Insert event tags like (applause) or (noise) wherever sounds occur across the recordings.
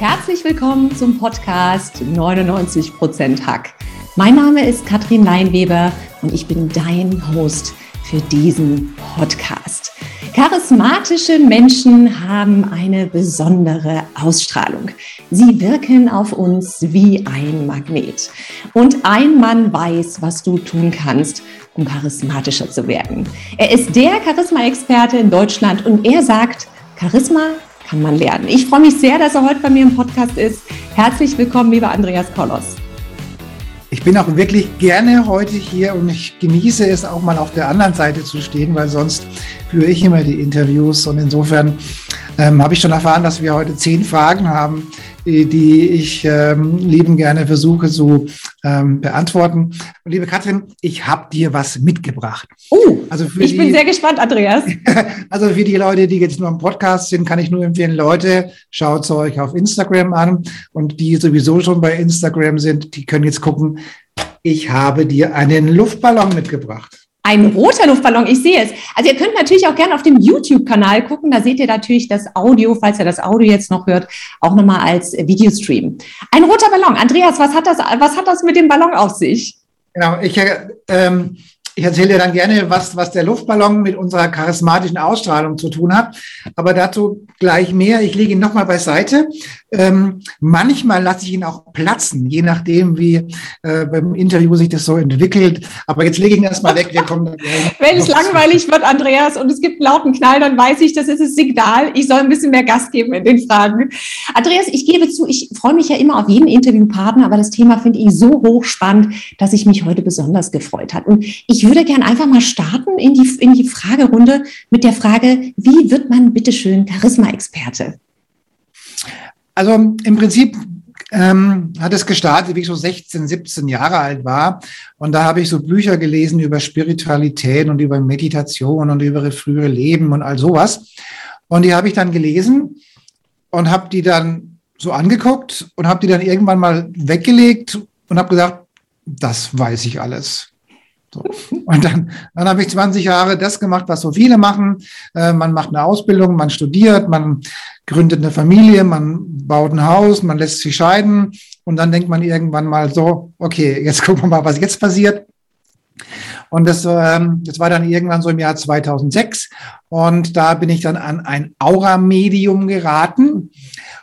Herzlich willkommen zum Podcast 99% Hack. Mein Name ist Katrin Leinweber und ich bin dein Host für diesen Podcast. Charismatische Menschen haben eine besondere Ausstrahlung. Sie wirken auf uns wie ein Magnet. Und ein Mann weiß, was du tun kannst, um charismatischer zu werden. Er ist der Charisma-Experte in Deutschland und er sagt, Charisma kann man lernen. Ich freue mich sehr, dass er heute bei mir im Podcast ist. Herzlich willkommen, lieber Andreas Kollos. Ich bin auch wirklich gerne heute hier und ich genieße es auch mal auf der anderen Seite zu stehen, weil sonst führe ich immer die Interviews und insofern ähm, habe ich schon erfahren, dass wir heute zehn Fragen haben, die ich ähm, lieben gerne versuche zu ähm, beantworten. Und liebe Katrin, ich habe dir was mitgebracht. Oh, also ich die, bin sehr gespannt, Andreas. (laughs) also für die Leute, die jetzt nur im Podcast sind, kann ich nur empfehlen, Leute, schaut es euch auf Instagram an. Und die sowieso schon bei Instagram sind, die können jetzt gucken, ich habe dir einen Luftballon mitgebracht. Ein roter Luftballon, ich sehe es. Also ihr könnt natürlich auch gerne auf dem YouTube-Kanal gucken. Da seht ihr natürlich das Audio, falls ihr das Audio jetzt noch hört, auch nochmal als Videostream. Ein roter Ballon. Andreas, was hat das, was hat das mit dem Ballon auf sich? Genau, ich, ähm, ich erzähle dir dann gerne, was, was der Luftballon mit unserer charismatischen Ausstrahlung zu tun hat. Aber dazu gleich mehr. Ich lege ihn nochmal beiseite. Ähm, manchmal lasse ich ihn auch platzen, je nachdem, wie äh, beim Interview sich das so entwickelt. Aber jetzt lege ich ihn erstmal weg. Wir kommen Wenn es langweilig wird, Andreas, und es gibt einen lauten Knall, dann weiß ich, das ist das Signal. Ich soll ein bisschen mehr Gas geben in den Fragen. Andreas, ich gebe zu, ich freue mich ja immer auf jeden Interviewpartner, aber das Thema finde ich so hochspannend, dass ich mich heute besonders gefreut habe. Und ich würde gerne einfach mal starten in die, in die Fragerunde mit der Frage, wie wird man bitteschön Charisma-Experte? Also im Prinzip ähm, hat es gestartet, wie ich so 16, 17 Jahre alt war. Und da habe ich so Bücher gelesen über Spiritualität und über Meditation und über frühere Leben und all sowas. Und die habe ich dann gelesen und habe die dann so angeguckt und habe die dann irgendwann mal weggelegt und habe gesagt, das weiß ich alles. So. Und dann, dann habe ich 20 Jahre das gemacht, was so viele machen. Äh, man macht eine Ausbildung, man studiert, man gründet eine Familie, man baut ein Haus, man lässt sich scheiden und dann denkt man irgendwann mal so, okay, jetzt (laughs) gucken wir mal, was jetzt passiert. Und das, ähm, das war dann irgendwann so im Jahr 2006 und da bin ich dann an ein Aura-Medium geraten.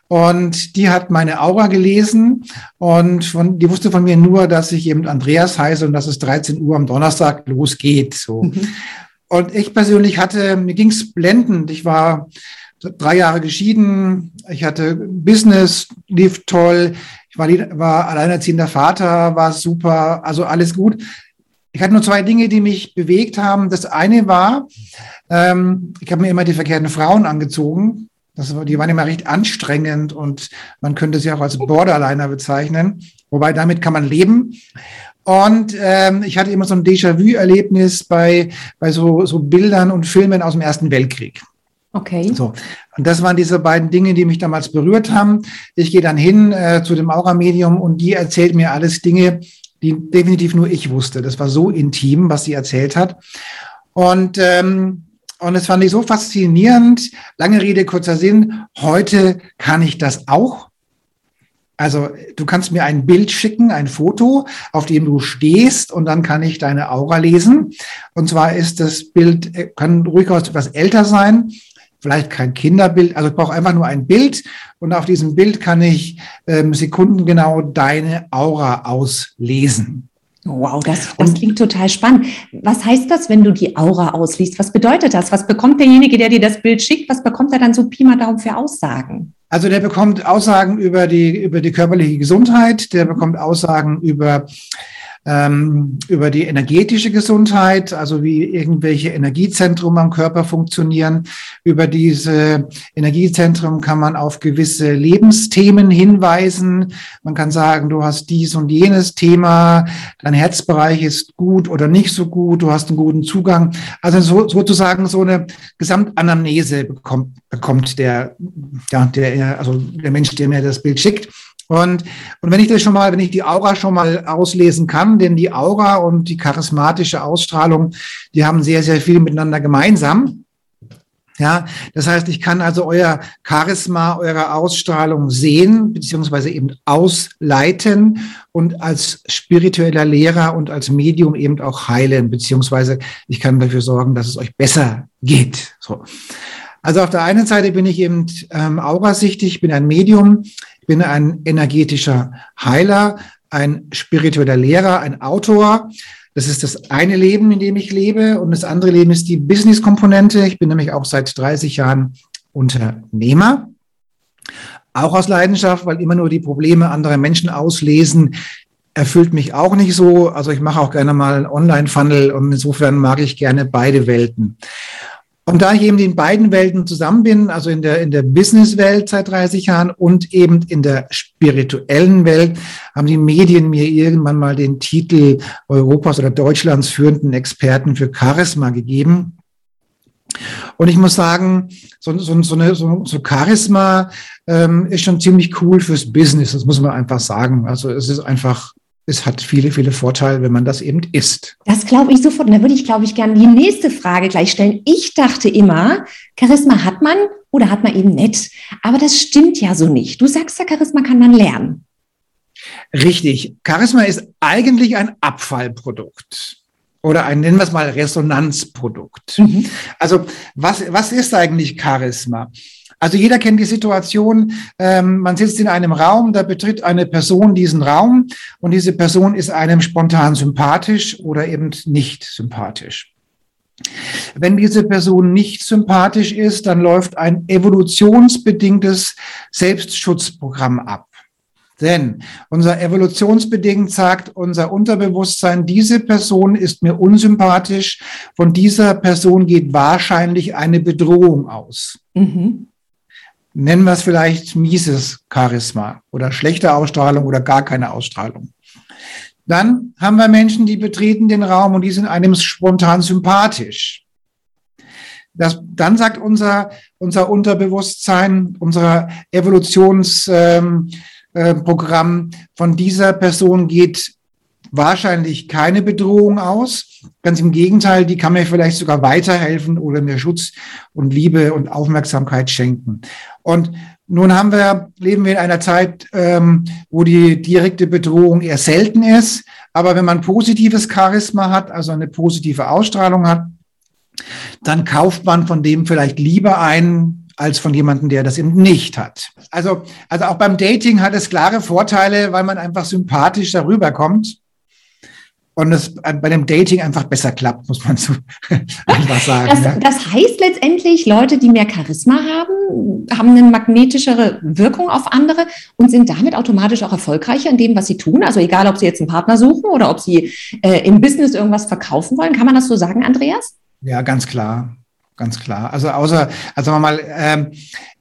Und die hat meine Aura gelesen und von, die wusste von mir nur, dass ich eben Andreas heiße und dass es 13 Uhr am Donnerstag losgeht. So. Mhm. Und ich persönlich hatte, mir ging's blendend. Ich war drei Jahre geschieden, ich hatte Business, lief toll, ich war, war alleinerziehender Vater, war super, also alles gut. Ich hatte nur zwei Dinge, die mich bewegt haben. Das eine war, ähm, ich habe mir immer die verkehrten Frauen angezogen. Das, die waren immer recht anstrengend und man könnte sie auch als Borderliner bezeichnen. Wobei damit kann man leben. Und ähm, ich hatte immer so ein Déjà-vu-Erlebnis bei, bei so, so Bildern und Filmen aus dem Ersten Weltkrieg. Okay. So. Und das waren diese beiden Dinge, die mich damals berührt haben. Ich gehe dann hin äh, zu dem Aura-Medium und die erzählt mir alles Dinge, die definitiv nur ich wusste. Das war so intim, was sie erzählt hat. Und ähm, und das fand ich so faszinierend. Lange Rede, kurzer Sinn. Heute kann ich das auch. Also du kannst mir ein Bild schicken, ein Foto, auf dem du stehst und dann kann ich deine Aura lesen. Und zwar ist das Bild, äh, kann ruhig etwas älter sein, vielleicht kein Kinderbild, also ich brauche einfach nur ein Bild und auf diesem Bild kann ich ähm, sekundengenau deine Aura auslesen. Wow, das, das klingt total spannend. Was heißt das, wenn du die Aura ausliest? Was bedeutet das? Was bekommt derjenige, der dir das Bild schickt, was bekommt er dann so Pi mal Daumen für Aussagen? Also der bekommt Aussagen über die, über die körperliche Gesundheit, der bekommt Aussagen über ähm, über die energetische Gesundheit, also wie irgendwelche Energiezentren am Körper funktionieren. Über diese Energiezentren kann man auf gewisse Lebensthemen hinweisen. Man kann sagen, du hast dies und jenes Thema, dein Herzbereich ist gut oder nicht so gut, du hast einen guten Zugang. Also so, sozusagen so eine Gesamtanamnese bekommt, bekommt der, ja, der, also der Mensch, der mir das Bild schickt. Und, und wenn ich das schon mal, wenn ich die Aura schon mal auslesen kann, denn die Aura und die charismatische Ausstrahlung, die haben sehr, sehr viel miteinander gemeinsam. Ja, das heißt, ich kann also euer Charisma, eure Ausstrahlung sehen, beziehungsweise eben ausleiten und als spiritueller Lehrer und als Medium eben auch heilen, beziehungsweise ich kann dafür sorgen, dass es euch besser geht. So. Also auf der einen Seite bin ich eben ähm, aurasichtig, bin ein Medium, bin ein energetischer Heiler, ein spiritueller Lehrer, ein Autor. Das ist das eine Leben, in dem ich lebe. Und das andere Leben ist die Business-Komponente. Ich bin nämlich auch seit 30 Jahren Unternehmer. Auch aus Leidenschaft, weil immer nur die Probleme anderer Menschen auslesen, erfüllt mich auch nicht so. Also ich mache auch gerne mal einen Online-Funnel und insofern mag ich gerne beide Welten. Und da ich eben in beiden Welten zusammen bin, also in der, in der Business-Welt seit 30 Jahren und eben in der spirituellen Welt, haben die Medien mir irgendwann mal den Titel Europas oder Deutschlands führenden Experten für Charisma gegeben. Und ich muss sagen, so, so, so, eine, so, so Charisma ähm, ist schon ziemlich cool fürs Business, das muss man einfach sagen. Also es ist einfach es hat viele, viele Vorteile, wenn man das eben isst. Das glaube ich sofort. Und da würde ich, glaube ich, gerne die nächste Frage gleich stellen. Ich dachte immer, Charisma hat man oder hat man eben nicht. Aber das stimmt ja so nicht. Du sagst ja, Charisma kann man lernen. Richtig. Charisma ist eigentlich ein Abfallprodukt oder ein, nennen wir es mal, Resonanzprodukt. Mhm. Also was, was ist eigentlich Charisma? Also jeder kennt die Situation, ähm, man sitzt in einem Raum, da betritt eine Person diesen Raum und diese Person ist einem spontan sympathisch oder eben nicht sympathisch. Wenn diese Person nicht sympathisch ist, dann läuft ein evolutionsbedingtes Selbstschutzprogramm ab. Denn unser evolutionsbedingt sagt unser Unterbewusstsein, diese Person ist mir unsympathisch, von dieser Person geht wahrscheinlich eine Bedrohung aus. Mhm nennen wir es vielleicht mieses Charisma oder schlechte Ausstrahlung oder gar keine Ausstrahlung. Dann haben wir Menschen, die betreten den Raum und die sind einem spontan sympathisch. Das, dann sagt unser, unser Unterbewusstsein, unser Evolutionsprogramm, ähm, äh, von dieser Person geht wahrscheinlich keine Bedrohung aus. Ganz im Gegenteil, die kann mir vielleicht sogar weiterhelfen oder mir Schutz und Liebe und Aufmerksamkeit schenken. Und nun haben wir, leben wir in einer Zeit, ähm, wo die direkte Bedrohung eher selten ist. Aber wenn man positives Charisma hat, also eine positive Ausstrahlung hat, dann kauft man von dem vielleicht lieber ein, als von jemandem, der das eben nicht hat. Also, also auch beim Dating hat es klare Vorteile, weil man einfach sympathisch darüber kommt und es bei dem Dating einfach besser klappt, muss man so (laughs) einfach sagen. Das, ja. das, heißt letztendlich, Leute, die mehr Charisma haben, haben eine magnetischere Wirkung auf andere und sind damit automatisch auch erfolgreicher in dem, was sie tun. Also egal, ob sie jetzt einen Partner suchen oder ob sie äh, im Business irgendwas verkaufen wollen. Kann man das so sagen, Andreas? Ja, ganz klar. Ganz klar. Also außer, also mal, ähm,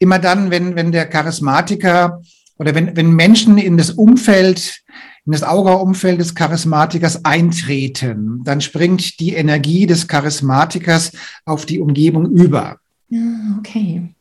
immer dann, wenn, wenn der Charismatiker oder wenn, wenn Menschen in das Umfeld in das Aura-Umfeld des Charismatikers eintreten, dann springt die Energie des Charismatikers auf die Umgebung über. Ja, okay.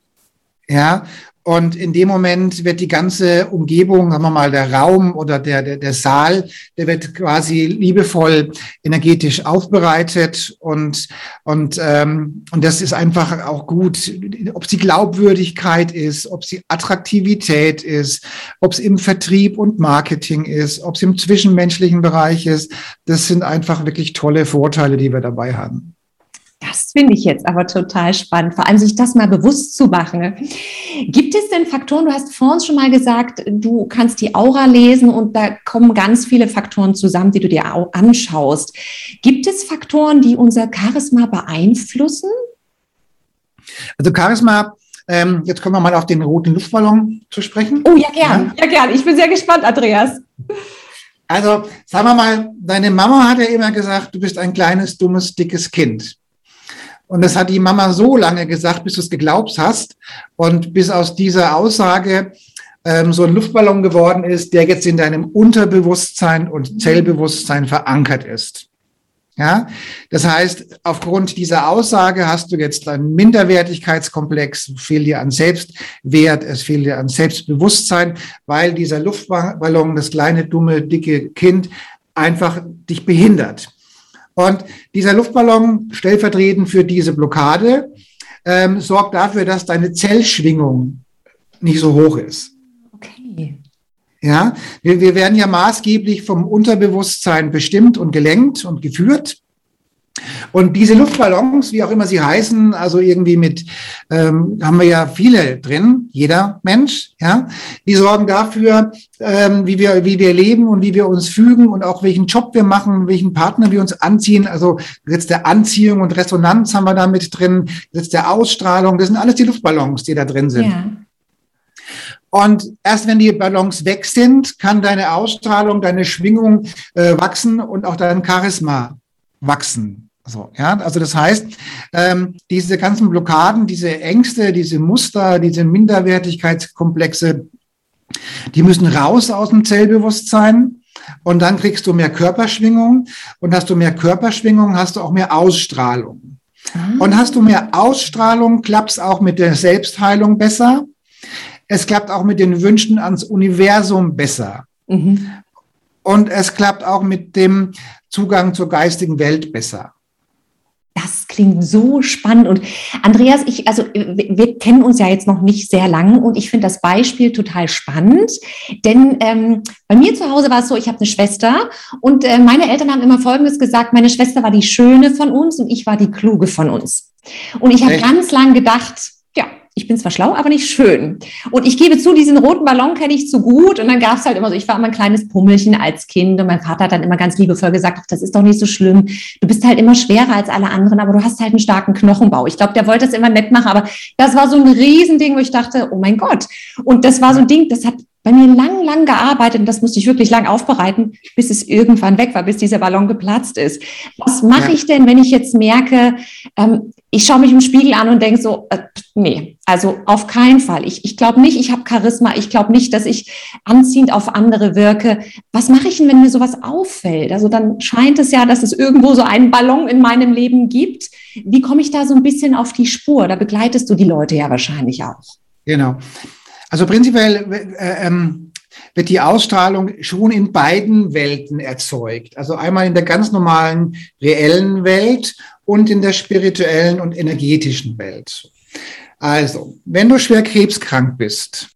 Ja, und in dem Moment wird die ganze Umgebung, sagen wir mal, der Raum oder der, der, der Saal, der wird quasi liebevoll energetisch aufbereitet und, und, ähm, und das ist einfach auch gut, ob sie Glaubwürdigkeit ist, ob sie Attraktivität ist, ob es im Vertrieb und Marketing ist, ob es im zwischenmenschlichen Bereich ist. Das sind einfach wirklich tolle Vorteile, die wir dabei haben. Das finde ich jetzt aber total spannend, vor allem sich das mal bewusst zu machen. Gibt es denn Faktoren, du hast vorhin schon mal gesagt, du kannst die Aura lesen und da kommen ganz viele Faktoren zusammen, die du dir anschaust. Gibt es Faktoren, die unser Charisma beeinflussen? Also Charisma ähm, jetzt kommen wir mal auf den roten Luftballon zu sprechen. Oh ja, gern, ja, ja gern. Ich bin sehr gespannt, Andreas. Also, sagen wir mal, deine Mama hat ja immer gesagt, du bist ein kleines, dummes, dickes Kind. Und das hat die Mama so lange gesagt, bis du es geglaubt hast. Und bis aus dieser Aussage ähm, so ein Luftballon geworden ist, der jetzt in deinem Unterbewusstsein und Zellbewusstsein verankert ist. Ja, das heißt, aufgrund dieser Aussage hast du jetzt einen Minderwertigkeitskomplex, fehlt dir an Selbstwert, es fehlt dir an Selbstbewusstsein, weil dieser Luftballon, das kleine, dumme, dicke Kind, einfach dich behindert. Und dieser Luftballon, stellvertretend für diese Blockade, ähm, sorgt dafür, dass deine Zellschwingung nicht so hoch ist. Okay. Ja, wir, wir werden ja maßgeblich vom Unterbewusstsein bestimmt und gelenkt und geführt. Und diese Luftballons, wie auch immer sie heißen, also irgendwie mit, ähm, haben wir ja viele drin, jeder Mensch, ja, die sorgen dafür, ähm, wie wir, wie wir leben und wie wir uns fügen und auch welchen Job wir machen, welchen Partner wir uns anziehen. Also Gesetz der Anziehung und Resonanz haben wir da mit drin, Gesetz der Ausstrahlung, das sind alles die Luftballons, die da drin sind. Ja. Und erst wenn die Ballons weg sind, kann deine Ausstrahlung, deine Schwingung äh, wachsen und auch dein Charisma wachsen. So, ja, also das heißt, ähm, diese ganzen Blockaden, diese Ängste, diese Muster, diese Minderwertigkeitskomplexe, die müssen raus aus dem Zellbewusstsein und dann kriegst du mehr Körperschwingung und hast du mehr Körperschwingung, hast du auch mehr Ausstrahlung. Mhm. Und hast du mehr Ausstrahlung, klappt's auch mit der Selbstheilung besser. Es klappt auch mit den Wünschen ans Universum besser. Mhm. Und es klappt auch mit dem Zugang zur geistigen Welt besser. Das klingt so spannend. Und Andreas, ich, also wir kennen uns ja jetzt noch nicht sehr lang und ich finde das Beispiel total spannend. Denn ähm, bei mir zu Hause war es so, ich habe eine Schwester und äh, meine Eltern haben immer Folgendes gesagt, meine Schwester war die Schöne von uns und ich war die Kluge von uns. Und ich habe ganz lang gedacht, ich bin zwar schlau, aber nicht schön. Und ich gebe zu, diesen roten Ballon kenne ich zu gut. Und dann gab es halt immer so, ich war immer ein kleines Pummelchen als Kind und mein Vater hat dann immer ganz liebevoll gesagt, ach, das ist doch nicht so schlimm. Du bist halt immer schwerer als alle anderen, aber du hast halt einen starken Knochenbau. Ich glaube, der wollte das immer nett machen, aber das war so ein Riesending, wo ich dachte, oh mein Gott. Und das war so ein Ding, das hat bei mir lang, lang gearbeitet und das musste ich wirklich lang aufbereiten, bis es irgendwann weg war, bis dieser Ballon geplatzt ist. Was mache ja. ich denn, wenn ich jetzt merke, ähm, ich schaue mich im Spiegel an und denke so, äh, nee, also auf keinen Fall. Ich, ich glaube nicht, ich habe Charisma, ich glaube nicht, dass ich anziehend auf andere wirke. Was mache ich denn, wenn mir sowas auffällt? Also dann scheint es ja, dass es irgendwo so einen Ballon in meinem Leben gibt. Wie komme ich da so ein bisschen auf die Spur? Da begleitest du die Leute ja wahrscheinlich auch. Genau. Also prinzipiell äh, ähm, wird die Ausstrahlung schon in beiden Welten erzeugt. Also einmal in der ganz normalen reellen Welt und in der spirituellen und energetischen Welt. Also, wenn du schwer krebskrank bist,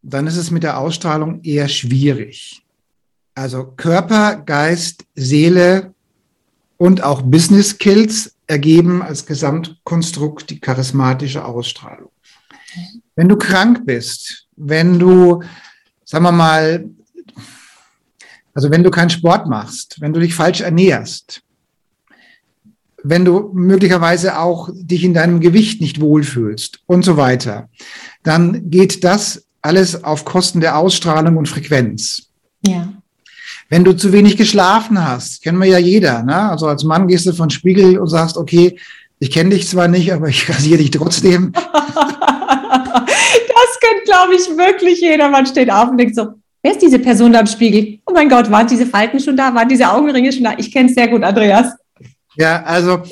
dann ist es mit der Ausstrahlung eher schwierig. Also Körper, Geist, Seele und auch Business Skills ergeben als Gesamtkonstrukt die charismatische Ausstrahlung. Wenn du krank bist, wenn du, sagen wir mal, also wenn du keinen Sport machst, wenn du dich falsch ernährst, wenn du möglicherweise auch dich in deinem Gewicht nicht wohlfühlst und so weiter, dann geht das alles auf Kosten der Ausstrahlung und Frequenz. Ja. Wenn du zu wenig geschlafen hast, kennen wir ja jeder. Ne? Also als Mann gehst du von Spiegel und sagst, okay, ich kenne dich zwar nicht, aber ich (laughs) rasiere dich trotzdem. (laughs) Das kennt, glaube ich, wirklich jeder. Man steht auf und denkt so, wer ist diese Person da im Spiegel? Oh mein Gott, waren diese Falten schon da? Waren diese Augenringe schon da? Ich kenne es sehr gut, Andreas. Ja, also,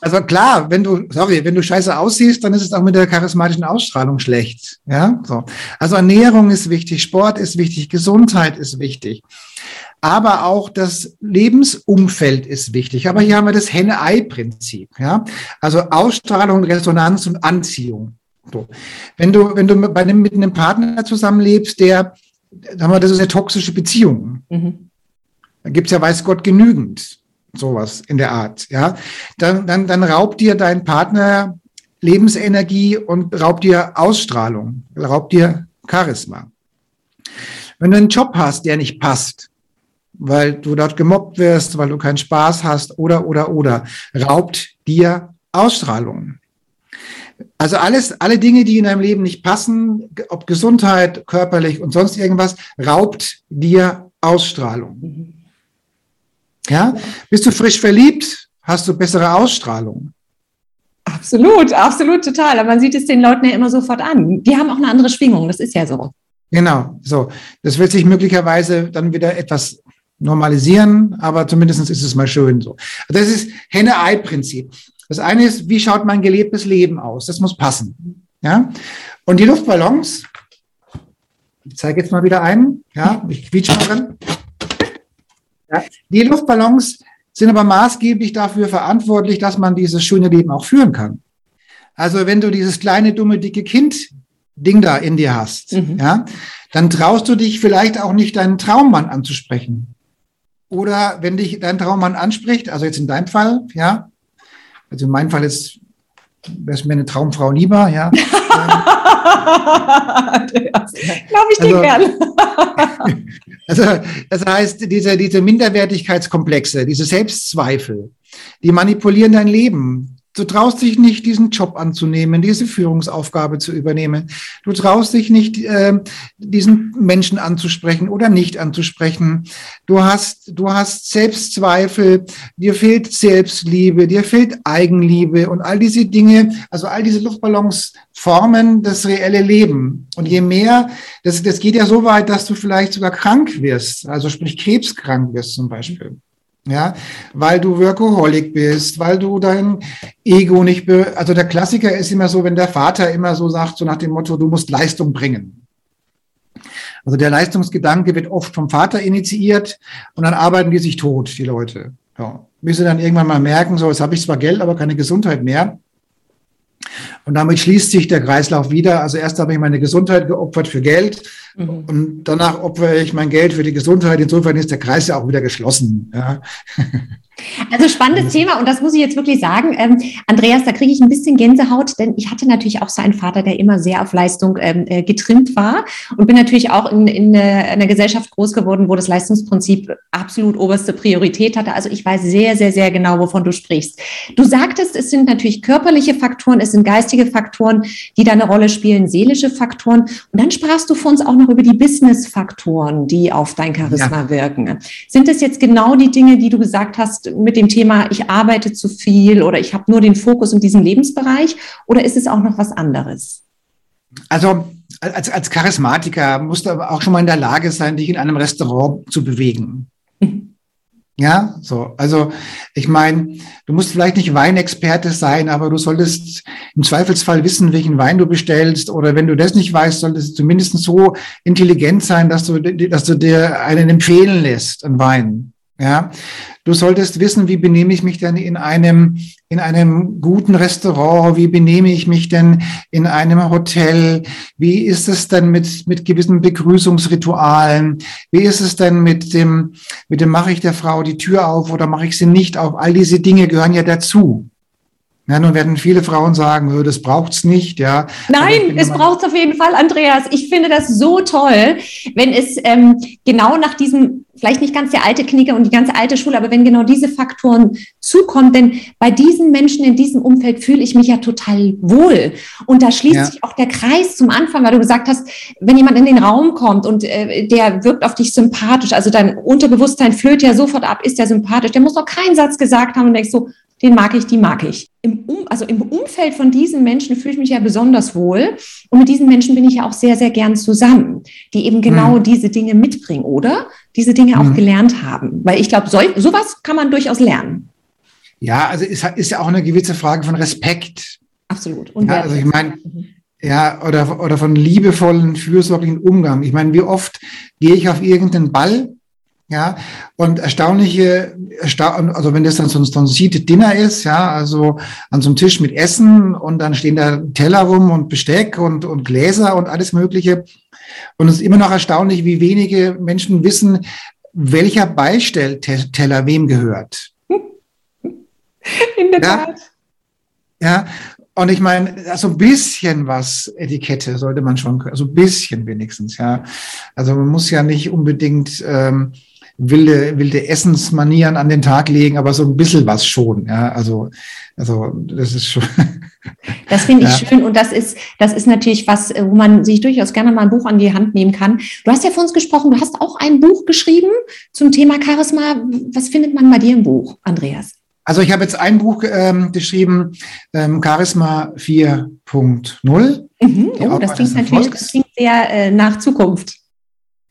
also klar, wenn du, sorry, wenn du scheiße aussiehst, dann ist es auch mit der charismatischen Ausstrahlung schlecht. Ja, so. Also Ernährung ist wichtig, Sport ist wichtig, Gesundheit ist wichtig. Aber auch das Lebensumfeld ist wichtig. Aber hier haben wir das Henne-Ei-Prinzip. Ja? Also Ausstrahlung, Resonanz und Anziehung. So. Wenn du, wenn du bei einem, mit einem Partner zusammenlebst, der, sagen wir, das ist eine toxische Beziehung. Mhm. Da gibt's ja, weiß Gott, genügend sowas in der Art. Ja, dann, dann, dann raubt dir dein Partner Lebensenergie und raubt dir Ausstrahlung, raubt dir Charisma. Wenn du einen Job hast, der nicht passt, weil du dort gemobbt wirst, weil du keinen Spaß hast oder, oder, oder, raubt dir Ausstrahlung. Also alles, alle Dinge, die in deinem Leben nicht passen, ob Gesundheit, körperlich und sonst irgendwas, raubt dir Ausstrahlung. Ja, bist du frisch verliebt, hast du bessere Ausstrahlung. Absolut, absolut, total. Aber man sieht es den Leuten ja immer sofort an. Die haben auch eine andere Schwingung, das ist ja so. Genau, so. Das wird sich möglicherweise dann wieder etwas normalisieren, aber zumindest ist es mal schön so. Das ist Henne-Ei-Prinzip. Das eine ist, wie schaut mein gelebtes Leben aus? Das muss passen. Ja? Und die Luftballons, ich zeige jetzt mal wieder einen, ja, ich quietsche mal drin. Ja, die Luftballons sind aber maßgeblich dafür verantwortlich, dass man dieses schöne Leben auch führen kann. Also wenn du dieses kleine, dumme, dicke Kind Ding da in dir hast, mhm. ja, dann traust du dich vielleicht auch nicht, deinen Traummann anzusprechen. Oder wenn dich dein Traummann anspricht, also jetzt in deinem Fall, ja, also in meinem Fall ist, wäre es mir eine Traumfrau lieber, ja. (laughs) Glaube ich dir also, gern. (laughs) also, das heißt, diese, diese Minderwertigkeitskomplexe, diese Selbstzweifel, die manipulieren dein Leben. Du traust dich nicht, diesen Job anzunehmen, diese Führungsaufgabe zu übernehmen. Du traust dich nicht, äh, diesen Menschen anzusprechen oder nicht anzusprechen. Du hast, du hast Selbstzweifel, dir fehlt Selbstliebe, dir fehlt Eigenliebe und all diese Dinge, also all diese Luftballons formen das reelle Leben. Und je mehr, das, das geht ja so weit, dass du vielleicht sogar krank wirst, also sprich krebskrank wirst zum Beispiel ja, weil du Workaholic bist, weil du dein Ego nicht, be also der Klassiker ist immer so, wenn der Vater immer so sagt, so nach dem Motto, du musst Leistung bringen. Also der Leistungsgedanke wird oft vom Vater initiiert und dann arbeiten die sich tot, die Leute. Ja. Bis sie dann irgendwann mal merken, so, jetzt habe ich zwar Geld, aber keine Gesundheit mehr. Und damit schließt sich der Kreislauf wieder. Also erst habe ich meine Gesundheit geopfert für Geld mhm. und danach opfere ich mein Geld für die Gesundheit. Insofern ist der Kreis ja auch wieder geschlossen. Ja. Also spannendes Thema und das muss ich jetzt wirklich sagen. Ähm, Andreas, da kriege ich ein bisschen Gänsehaut, denn ich hatte natürlich auch so einen Vater, der immer sehr auf Leistung ähm, äh, getrimmt war und bin natürlich auch in, in, einer Gesellschaft groß geworden, wo das Leistungsprinzip absolut oberste Priorität hatte. Also ich weiß sehr, sehr, sehr genau, wovon du sprichst. Du sagtest, es sind natürlich körperliche Faktoren, es sind geistige Faktoren, die da eine Rolle spielen, seelische Faktoren. Und dann sprachst du vor uns auch noch über die Business-Faktoren, die auf dein Charisma ja. wirken. Sind das jetzt genau die Dinge, die du gesagt hast, mit dem Thema, ich arbeite zu viel oder ich habe nur den Fokus in diesem Lebensbereich oder ist es auch noch was anderes? Also als, als Charismatiker musst du aber auch schon mal in der Lage sein, dich in einem Restaurant zu bewegen. Mhm. Ja, so. Also ich meine, du musst vielleicht nicht Weinexperte sein, aber du solltest im Zweifelsfall wissen, welchen Wein du bestellst. Oder wenn du das nicht weißt, solltest du zumindest so intelligent sein, dass du, dass du dir einen empfehlen lässt, einen Wein. Ja, du solltest wissen, wie benehme ich mich denn in einem, in einem guten Restaurant? Wie benehme ich mich denn in einem Hotel? Wie ist es denn mit, mit gewissen Begrüßungsritualen? Wie ist es denn mit dem, mit dem mache ich der Frau die Tür auf oder mache ich sie nicht auf? All diese Dinge gehören ja dazu. Ja, nun werden viele Frauen sagen, das braucht's nicht, ja. Nein, es braucht's auf jeden Fall, Andreas. Ich finde das so toll, wenn es ähm, genau nach diesem, vielleicht nicht ganz der alte Knicker und die ganze alte Schule, aber wenn genau diese Faktoren zukommen, denn bei diesen Menschen in diesem Umfeld fühle ich mich ja total wohl. Und da schließt ja. sich auch der Kreis zum Anfang, weil du gesagt hast, wenn jemand in den Raum kommt und äh, der wirkt auf dich sympathisch, also dein Unterbewusstsein flöht ja sofort ab, ist der sympathisch, der muss noch keinen Satz gesagt haben und denkst so, den mag ich, die mag ich. Im um, also im Umfeld von diesen Menschen fühle ich mich ja besonders wohl. Und mit diesen Menschen bin ich ja auch sehr, sehr gern zusammen, die eben genau mhm. diese Dinge mitbringen oder diese Dinge auch mhm. gelernt haben. Weil ich glaube, so, sowas kann man durchaus lernen. Ja, also ist, ist ja auch eine gewisse Frage von Respekt. Absolut. Und ja, also ich meine, ja, oder, oder von liebevollen, fürsorglichen Umgang. Ich meine, wie oft gehe ich auf irgendeinen Ball ja, und erstaunliche, also wenn das dann so ein, so ein Seated Dinner ist, ja, also an so einem Tisch mit Essen und dann stehen da Teller rum und Besteck und, und Gläser und alles Mögliche. Und es ist immer noch erstaunlich, wie wenige Menschen wissen, welcher Beistellteller wem gehört. (laughs) In der ja? Tat. Ja, und ich meine, so ein bisschen was Etikette sollte man schon, also ein bisschen wenigstens, ja. Also man muss ja nicht unbedingt ähm, wilde, wilde Essensmanieren an den Tag legen, aber so ein bisschen was schon. Ja, also, also das ist schon. (laughs) Das finde ich ja. schön und das ist, das ist natürlich was, wo man sich durchaus gerne mal ein Buch an die Hand nehmen kann. Du hast ja vor uns gesprochen, du hast auch ein Buch geschrieben zum Thema Charisma. Was findet man bei dir im Buch, Andreas? Also ich habe jetzt ein Buch ähm, geschrieben, ähm, Charisma 4.0. Mhm. Oh, das klingt natürlich das klingt sehr äh, nach Zukunft.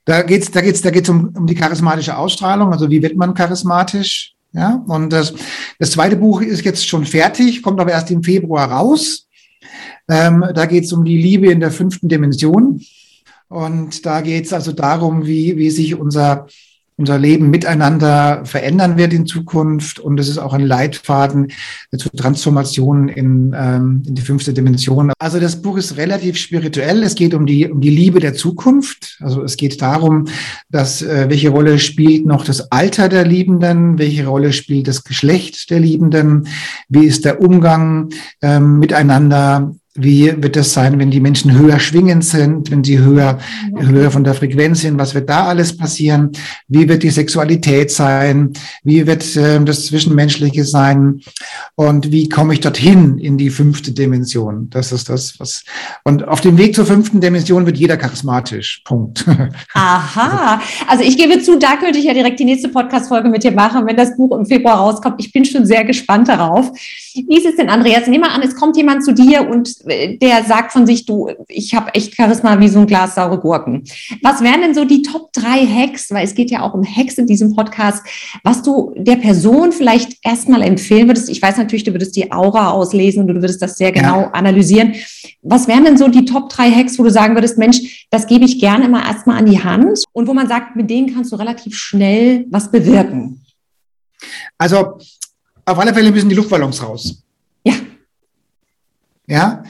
Da geht es da geht's, da geht's um, um die charismatische Ausstrahlung, also wie wird man charismatisch. Ja, und das, das zweite Buch ist jetzt schon fertig, kommt aber erst im Februar raus. Ähm, da geht es um die Liebe in der fünften Dimension. Und da geht es also darum, wie, wie sich unser unser Leben miteinander verändern wird in Zukunft. Und es ist auch ein Leitfaden zur Transformation in, ähm, in die fünfte Dimension. Also das Buch ist relativ spirituell. Es geht um die, um die Liebe der Zukunft. Also es geht darum, dass äh, welche Rolle spielt noch das Alter der Liebenden, welche Rolle spielt das Geschlecht der Liebenden, wie ist der Umgang ähm, miteinander wie wird das sein, wenn die Menschen höher schwingend sind, wenn sie höher, höher von der Frequenz sind? Was wird da alles passieren? Wie wird die Sexualität sein? Wie wird äh, das Zwischenmenschliche sein? Und wie komme ich dorthin in die fünfte Dimension? Das ist das, was, und auf dem Weg zur fünften Dimension wird jeder charismatisch. Punkt. (laughs) Aha. Also ich gebe zu, da könnte ich ja direkt die nächste Podcast-Folge mit dir machen, wenn das Buch im Februar rauskommt. Ich bin schon sehr gespannt darauf. Wie ist es denn, Andreas? Nehmen wir an, es kommt jemand zu dir und der sagt von sich, du, ich habe echt Charisma wie so ein Glas saure Gurken. Was wären denn so die Top drei Hacks, weil es geht ja auch um Hacks in diesem Podcast, was du der Person vielleicht erstmal empfehlen würdest? Ich weiß natürlich, du würdest die Aura auslesen und du würdest das sehr genau ja. analysieren. Was wären denn so die Top drei Hacks, wo du sagen würdest, Mensch, das gebe ich gerne immer erstmal an die Hand und wo man sagt, mit denen kannst du relativ schnell was bewirken? Also auf alle Fälle müssen die Luftballons raus. Ja.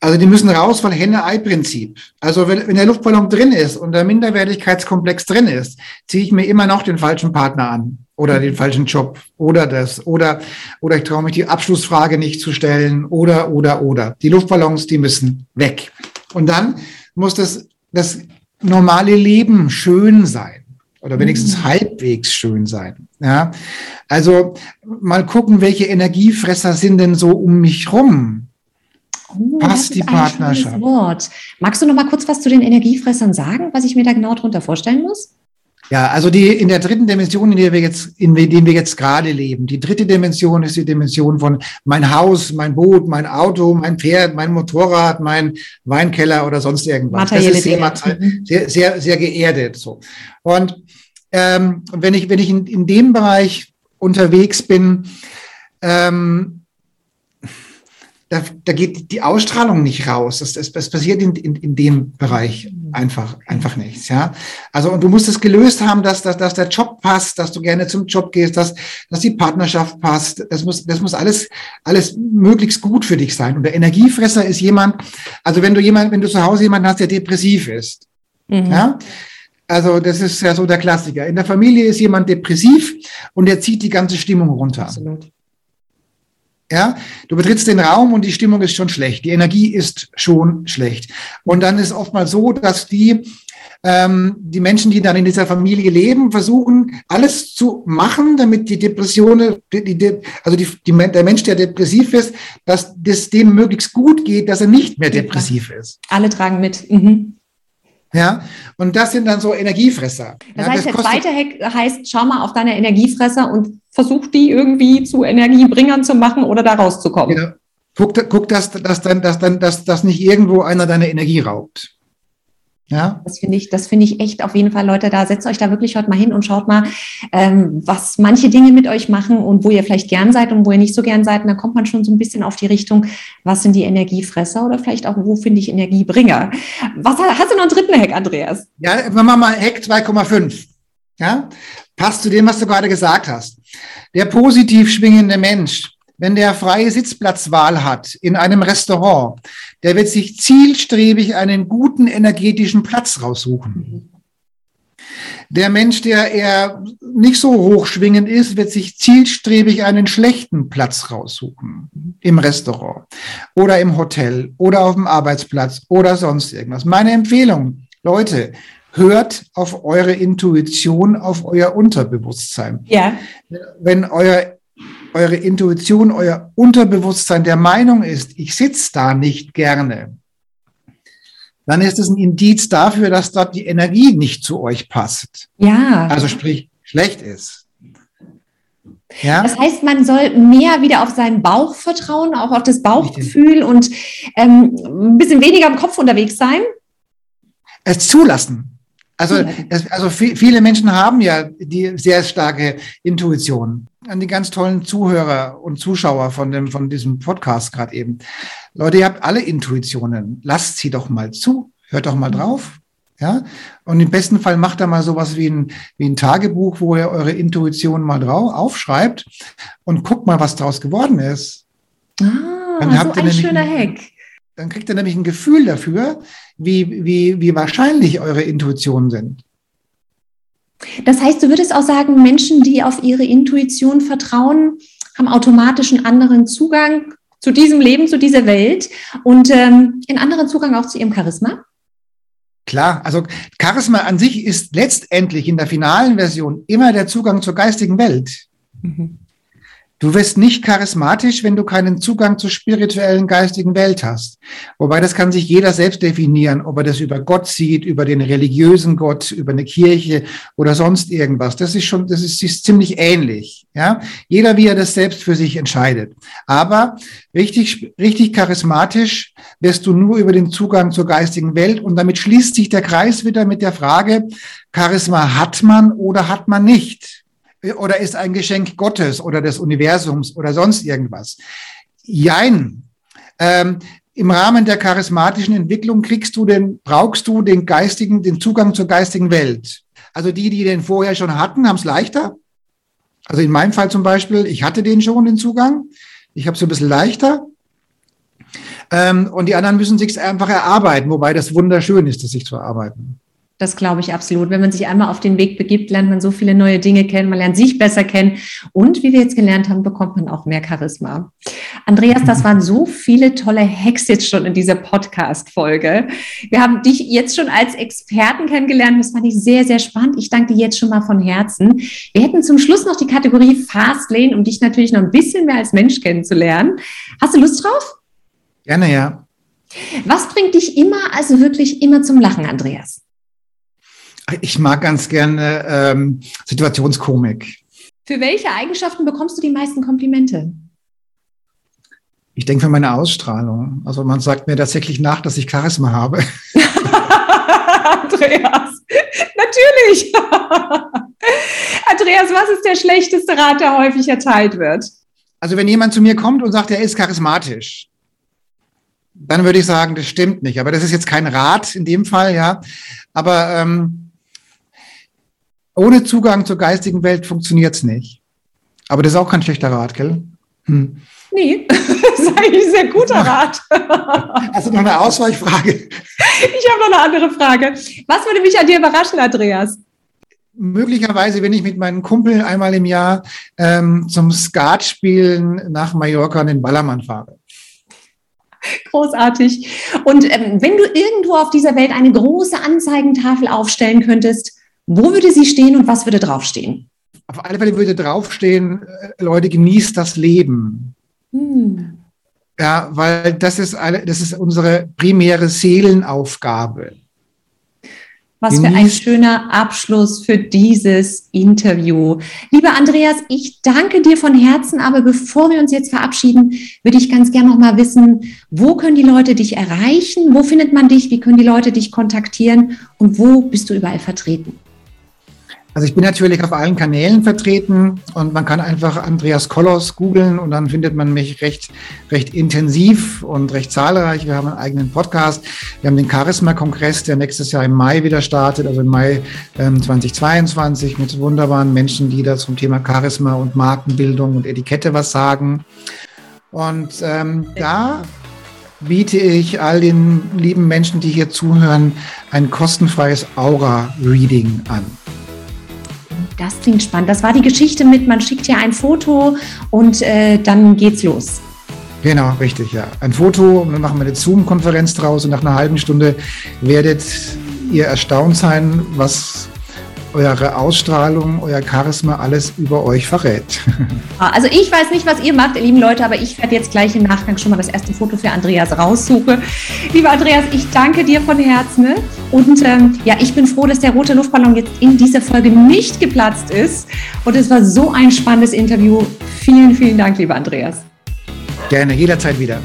Also die müssen raus von Henne-Ei-Prinzip. Also wenn, wenn der Luftballon drin ist und der Minderwertigkeitskomplex drin ist, ziehe ich mir immer noch den falschen Partner an oder den falschen Job oder das oder oder ich traue mich die Abschlussfrage nicht zu stellen oder oder oder. Die Luftballons, die müssen weg. Und dann muss das das normale Leben schön sein oder wenigstens mhm. halbwegs schön sein. Ja, also mal gucken, welche Energiefresser sind denn so um mich rum. Oh, Passt die Partnerschaft. Wort. Magst du noch mal kurz was zu den Energiefressern sagen, was ich mir da genau darunter vorstellen muss? Ja, also die in der dritten Dimension, in der wir jetzt, in der wir jetzt gerade leben. Die dritte Dimension ist die Dimension von mein Haus, mein Boot, mein Auto, mein Pferd, mein Motorrad, mein Weinkeller oder sonst irgendwas. Materielle das ist sehr, mhm. sehr, sehr, sehr geerdet. So. Und ähm, wenn ich, wenn ich in, in dem Bereich unterwegs bin, ähm, da, da geht die Ausstrahlung nicht raus. Das, das, das passiert in, in, in dem Bereich einfach, einfach nichts. Ja? Also, und du musst es gelöst haben, dass, dass, dass der Job passt, dass du gerne zum Job gehst, dass, dass die Partnerschaft passt. Das muss, das muss alles, alles möglichst gut für dich sein. Und der Energiefresser ist jemand, also wenn du jemand, wenn du zu Hause jemanden hast, der depressiv ist, mhm. ja, also das ist ja so der Klassiker. In der Familie ist jemand depressiv und der zieht die ganze Stimmung runter. Absolut. Ja, du betrittst den Raum und die Stimmung ist schon schlecht, die Energie ist schon schlecht. Und dann ist oftmals so, dass die, ähm, die Menschen, die dann in dieser Familie leben, versuchen, alles zu machen, damit die Depression, die, die, also die, der Mensch, der depressiv ist, dass das dem möglichst gut geht, dass er nicht mehr depressiv ist. Alle tragen mit. Mhm. Ja, und das sind dann so Energiefresser. Das ja, heißt, das der zweite Hack heißt, schau mal auf deine Energiefresser und versuch die irgendwie zu Energiebringern zu machen oder da rauszukommen. Genau. Guck, guck dass, dass, dann, dass, dann, dass, dass nicht irgendwo einer deine Energie raubt. Ja. Das finde ich, das finde ich echt auf jeden Fall, Leute, da setzt euch da wirklich heute mal hin und schaut mal, ähm, was manche Dinge mit euch machen und wo ihr vielleicht gern seid und wo ihr nicht so gern seid. Und dann kommt man schon so ein bisschen auf die Richtung, was sind die Energiefresser oder vielleicht auch, wo finde ich Energiebringer? Was hast du noch einen dritten Hack, Andreas? Ja, machen wir mal Hack 2,5. Ja, passt zu dem, was du gerade gesagt hast. Der positiv schwingende Mensch wenn der freie Sitzplatzwahl hat in einem Restaurant, der wird sich zielstrebig einen guten energetischen Platz raussuchen. Der Mensch, der eher nicht so hochschwingend ist, wird sich zielstrebig einen schlechten Platz raussuchen. Im Restaurant oder im Hotel oder auf dem Arbeitsplatz oder sonst irgendwas. Meine Empfehlung, Leute, hört auf eure Intuition, auf euer Unterbewusstsein. Ja. Wenn euer eure Intuition, euer Unterbewusstsein der Meinung ist, ich sitze da nicht gerne, dann ist es ein Indiz dafür, dass dort die Energie nicht zu euch passt. Ja. Also sprich, schlecht ist. Ja? Das heißt, man soll mehr wieder auf seinen Bauch vertrauen, auch auf das Bauchgefühl und ähm, ein bisschen weniger im Kopf unterwegs sein. Es zulassen. Also, es, also viele Menschen haben ja die sehr starke Intuition. An die ganz tollen Zuhörer und Zuschauer von dem, von diesem Podcast gerade eben. Leute, ihr habt alle Intuitionen. Lasst sie doch mal zu. Hört doch mal drauf. Ja, und im besten Fall macht er mal sowas wie ein, wie ein Tagebuch, wo ihr eure Intuition mal drauf aufschreibt und guckt mal, was daraus geworden ist. Ah, dann habt so ein schöner Hack. Dann kriegt ihr nämlich ein Gefühl dafür, wie, wie, wie wahrscheinlich eure Intuitionen sind. Das heißt, du würdest auch sagen, Menschen, die auf ihre Intuition vertrauen, haben automatisch einen anderen Zugang zu diesem Leben, zu dieser Welt und ähm, einen anderen Zugang auch zu ihrem Charisma? Klar, also Charisma an sich ist letztendlich in der finalen Version immer der Zugang zur geistigen Welt. Mhm. Du wirst nicht charismatisch, wenn du keinen Zugang zur spirituellen geistigen Welt hast. Wobei das kann sich jeder selbst definieren, ob er das über Gott sieht, über den religiösen Gott, über eine Kirche oder sonst irgendwas. Das ist schon, das ist, ist ziemlich ähnlich. Ja, jeder wie er das selbst für sich entscheidet. Aber richtig, richtig charismatisch wirst du nur über den Zugang zur geistigen Welt und damit schließt sich der Kreis wieder mit der Frage, Charisma hat man oder hat man nicht? Oder ist ein Geschenk Gottes oder des Universums oder sonst irgendwas. Jein. Ähm, Im Rahmen der charismatischen Entwicklung kriegst du den, brauchst du den geistigen, den Zugang zur geistigen Welt. Also die, die den vorher schon hatten, haben es leichter. Also in meinem Fall zum Beispiel, ich hatte den schon, den Zugang. Ich habe es ein bisschen leichter. Ähm, und die anderen müssen sich einfach erarbeiten, wobei das wunderschön ist, das sich zu erarbeiten. Das glaube ich absolut. Wenn man sich einmal auf den Weg begibt, lernt man so viele neue Dinge kennen, man lernt sich besser kennen und wie wir jetzt gelernt haben, bekommt man auch mehr Charisma. Andreas, das waren so viele tolle Hacks jetzt schon in dieser Podcast-Folge. Wir haben dich jetzt schon als Experten kennengelernt. Das fand ich sehr, sehr spannend. Ich danke dir jetzt schon mal von Herzen. Wir hätten zum Schluss noch die Kategorie Fastlane, um dich natürlich noch ein bisschen mehr als Mensch kennenzulernen. Hast du Lust drauf? Gerne, ja. Was bringt dich immer, also wirklich immer zum Lachen, Andreas? Ich mag ganz gerne ähm, Situationskomik. Für welche Eigenschaften bekommst du die meisten Komplimente? Ich denke für meine Ausstrahlung. Also man sagt mir tatsächlich nach, dass ich Charisma habe. (laughs) Andreas, natürlich. Andreas, was ist der schlechteste Rat, der häufig erteilt wird? Also wenn jemand zu mir kommt und sagt, er ist charismatisch, dann würde ich sagen, das stimmt nicht. Aber das ist jetzt kein Rat in dem Fall, ja. Aber ähm, ohne Zugang zur geistigen Welt funktioniert es nicht. Aber das ist auch kein schlechter Rat, gell? Hm. Nee, (laughs) das ist eigentlich ein sehr guter Rat. (laughs) Hast du noch eine Ausweichfrage? Ich habe noch eine andere Frage. Was würde mich an dir überraschen, Andreas? Möglicherweise, wenn ich mit meinen Kumpeln einmal im Jahr ähm, zum Skatspielen nach Mallorca in den Ballermann fahre. Großartig. Und ähm, wenn du irgendwo auf dieser Welt eine große Anzeigentafel aufstellen könntest, wo würde sie stehen und was würde draufstehen? Auf alle Fälle würde draufstehen, äh, Leute, genießt das Leben. Hm. Ja, weil das ist, eine, das ist unsere primäre Seelenaufgabe. Was für ein schöner Abschluss für dieses Interview. Lieber Andreas, ich danke dir von Herzen, aber bevor wir uns jetzt verabschieden, würde ich ganz gerne noch mal wissen, wo können die Leute dich erreichen? Wo findet man dich? Wie können die Leute dich kontaktieren? Und wo bist du überall vertreten? Also ich bin natürlich auf allen Kanälen vertreten und man kann einfach Andreas Kollos googeln und dann findet man mich recht, recht intensiv und recht zahlreich. Wir haben einen eigenen Podcast. Wir haben den Charisma-Kongress, der nächstes Jahr im Mai wieder startet, also im Mai ähm, 2022 mit wunderbaren Menschen, die da zum Thema Charisma und Markenbildung und Etikette was sagen. Und ähm, da biete ich all den lieben Menschen, die hier zuhören, ein kostenfreies Aura-Reading an. Das klingt spannend. Das war die Geschichte mit, man schickt ja ein Foto und äh, dann geht's los. Genau, richtig, ja. Ein Foto und dann machen wir eine Zoom-Konferenz draus und nach einer halben Stunde werdet ihr erstaunt sein, was eure Ausstrahlung, euer Charisma alles über euch verrät. (laughs) Ah, also ich weiß nicht, was ihr macht, ihr lieben Leute, aber ich werde jetzt gleich im Nachgang schon mal das erste Foto für Andreas raussuchen. Lieber Andreas, ich danke dir von Herzen. Ne? Und ähm, ja, ich bin froh, dass der rote Luftballon jetzt in dieser Folge nicht geplatzt ist. Und es war so ein spannendes Interview. Vielen, vielen Dank, lieber Andreas. Gerne, jederzeit wieder.